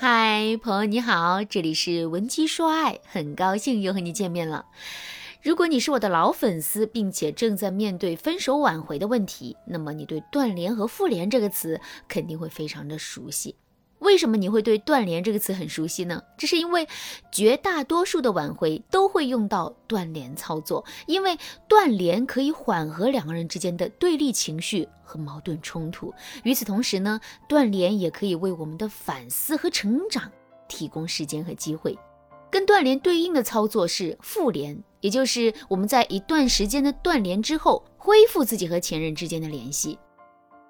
嗨，朋友你好，这里是文姬说爱，很高兴又和你见面了。如果你是我的老粉丝，并且正在面对分手挽回的问题，那么你对断联和复联这个词肯定会非常的熟悉。为什么你会对断联这个词很熟悉呢？这是因为绝大多数的挽回都会用到断联操作，因为断联可以缓和两个人之间的对立情绪和矛盾冲突。与此同时呢，断联也可以为我们的反思和成长提供时间和机会。跟断联对应的操作是复联，也就是我们在一段时间的断联之后，恢复自己和前任之间的联系。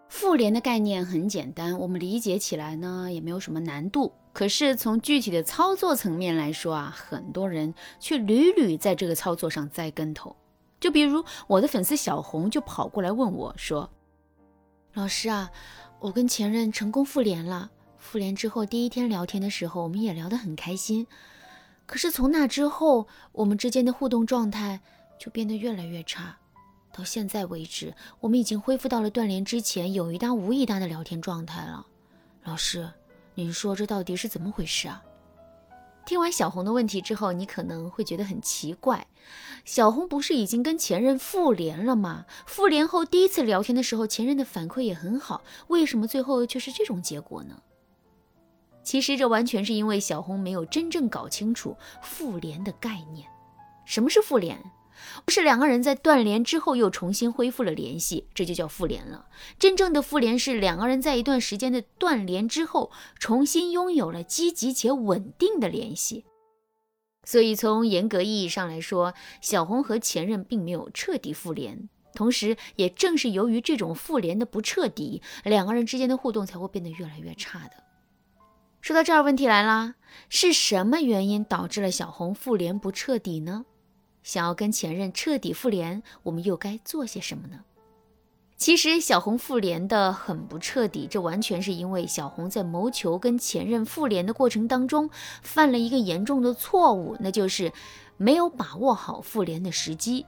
复联的概念很简单，我们理解起来呢也没有什么难度。可是从具体的操作层面来说啊，很多人却屡屡在这个操作上栽跟头。就比如我的粉丝小红就跑过来问我说：“老师啊，我跟前任成功复联了。复联之后第一天聊天的时候，我们也聊得很开心。可是从那之后，我们之间的互动状态就变得越来越差。”到现在为止，我们已经恢复到了断联之前有一搭无一搭的聊天状态了。老师，您说这到底是怎么回事啊？听完小红的问题之后，你可能会觉得很奇怪：小红不是已经跟前任复联了吗？复联后第一次聊天的时候，前任的反馈也很好，为什么最后却是这种结果呢？其实这完全是因为小红没有真正搞清楚复联的概念。什么是复联？不是两个人在断联之后又重新恢复了联系，这就叫复联了。真正的复联是两个人在一段时间的断联之后，重新拥有了积极且稳定的联系。所以从严格意义上来说，小红和前任并没有彻底复联。同时，也正是由于这种复联的不彻底，两个人之间的互动才会变得越来越差的。说到这儿，问题来啦，是什么原因导致了小红复联不彻底呢？想要跟前任彻底复联，我们又该做些什么呢？其实小红复联的很不彻底，这完全是因为小红在谋求跟前任复联的过程当中犯了一个严重的错误，那就是没有把握好复联的时机。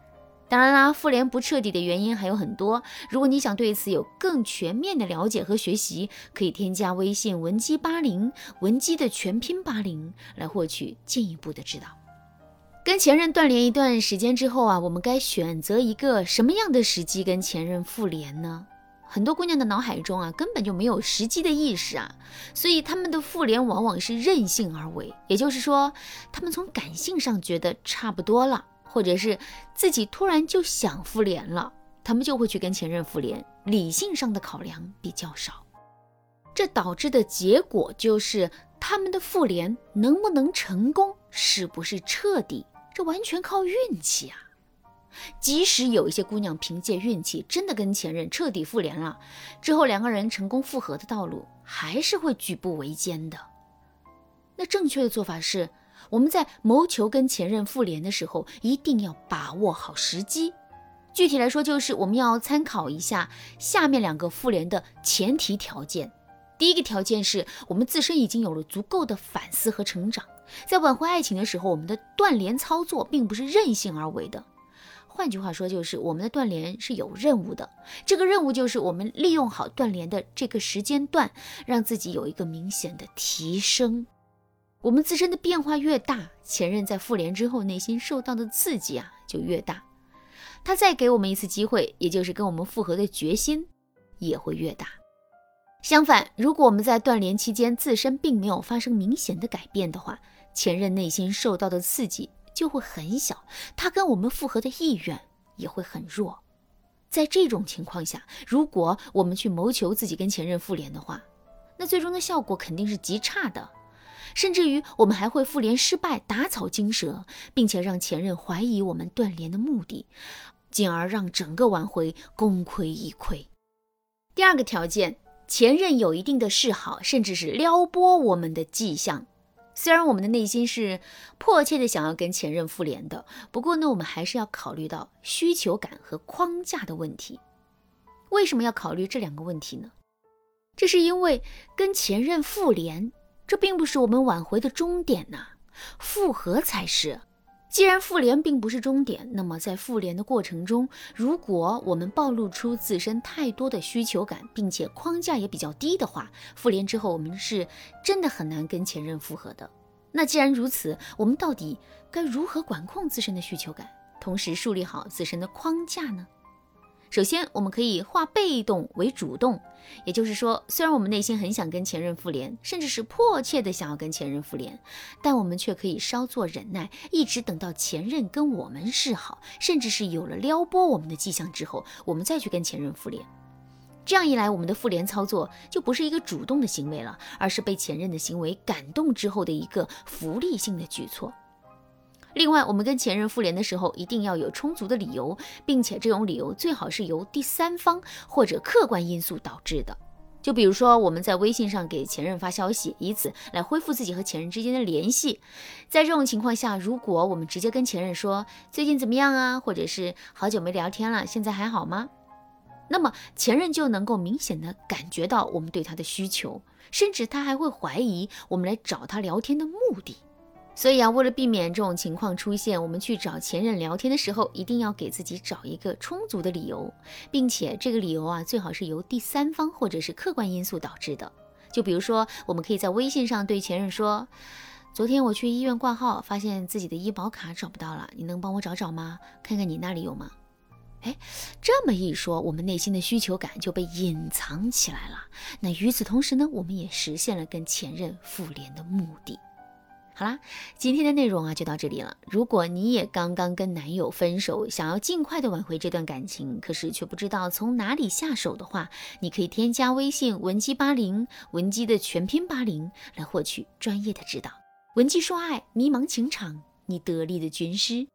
当然啦，复联不彻底的原因还有很多。如果你想对此有更全面的了解和学习，可以添加微信文姬八零，文姬的全拼八零，来获取进一步的指导。跟前任断联一段时间之后啊，我们该选择一个什么样的时机跟前任复联呢？很多姑娘的脑海中啊，根本就没有时机的意识啊，所以他们的复联往往是任性而为。也就是说，他们从感性上觉得差不多了，或者是自己突然就想复联了，他们就会去跟前任复联。理性上的考量比较少，这导致的结果就是他们的复联能不能成功，是不是彻底？这完全靠运气啊！即使有一些姑娘凭借运气真的跟前任彻底复联了，之后两个人成功复合的道路还是会举步维艰的。那正确的做法是，我们在谋求跟前任复联的时候，一定要把握好时机。具体来说，就是我们要参考一下下面两个复联的前提条件。第一个条件是我们自身已经有了足够的反思和成长。在挽回爱情的时候，我们的断联操作并不是任性而为的。换句话说，就是我们的断联是有任务的。这个任务就是我们利用好断联的这个时间段，让自己有一个明显的提升。我们自身的变化越大，前任在复联之后内心受到的刺激啊就越大。他再给我们一次机会，也就是跟我们复合的决心也会越大。相反，如果我们在断联期间自身并没有发生明显的改变的话，前任内心受到的刺激就会很小，他跟我们复合的意愿也会很弱。在这种情况下，如果我们去谋求自己跟前任复联的话，那最终的效果肯定是极差的，甚至于我们还会复联失败，打草惊蛇，并且让前任怀疑我们断联的目的，进而让整个挽回功亏一篑。第二个条件，前任有一定的示好，甚至是撩拨我们的迹象。虽然我们的内心是迫切的想要跟前任复联的，不过呢，我们还是要考虑到需求感和框架的问题。为什么要考虑这两个问题呢？这是因为跟前任复联，这并不是我们挽回的终点呐，复合才是。既然复联并不是终点，那么在复联的过程中，如果我们暴露出自身太多的需求感，并且框架也比较低的话，复联之后我们是真的很难跟前任复合的。那既然如此，我们到底该如何管控自身的需求感，同时树立好自身的框架呢？首先，我们可以化被动为主动，也就是说，虽然我们内心很想跟前任复联，甚至是迫切的想要跟前任复联，但我们却可以稍作忍耐，一直等到前任跟我们示好，甚至是有了撩拨我们的迹象之后，我们再去跟前任复联。这样一来，我们的复联操作就不是一个主动的行为了，而是被前任的行为感动之后的一个福利性的举措。另外，我们跟前任复联的时候，一定要有充足的理由，并且这种理由最好是由第三方或者客观因素导致的。就比如说，我们在微信上给前任发消息，以此来恢复自己和前任之间的联系。在这种情况下，如果我们直接跟前任说最近怎么样啊，或者是好久没聊天了，现在还好吗？那么前任就能够明显的感觉到我们对他的需求，甚至他还会怀疑我们来找他聊天的目的。所以啊，为了避免这种情况出现，我们去找前任聊天的时候，一定要给自己找一个充足的理由，并且这个理由啊，最好是由第三方或者是客观因素导致的。就比如说，我们可以在微信上对前任说：“昨天我去医院挂号，发现自己的医保卡找不到了，你能帮我找找吗？看看你那里有吗？”哎，这么一说，我们内心的需求感就被隐藏起来了。那与此同时呢，我们也实现了跟前任复联的目的。好啦，今天的内容啊就到这里了。如果你也刚刚跟男友分手，想要尽快的挽回这段感情，可是却不知道从哪里下手的话，你可以添加微信文姬八零，文姬的全拼八零，来获取专业的指导。文姬说爱，迷茫情场，你得力的军师。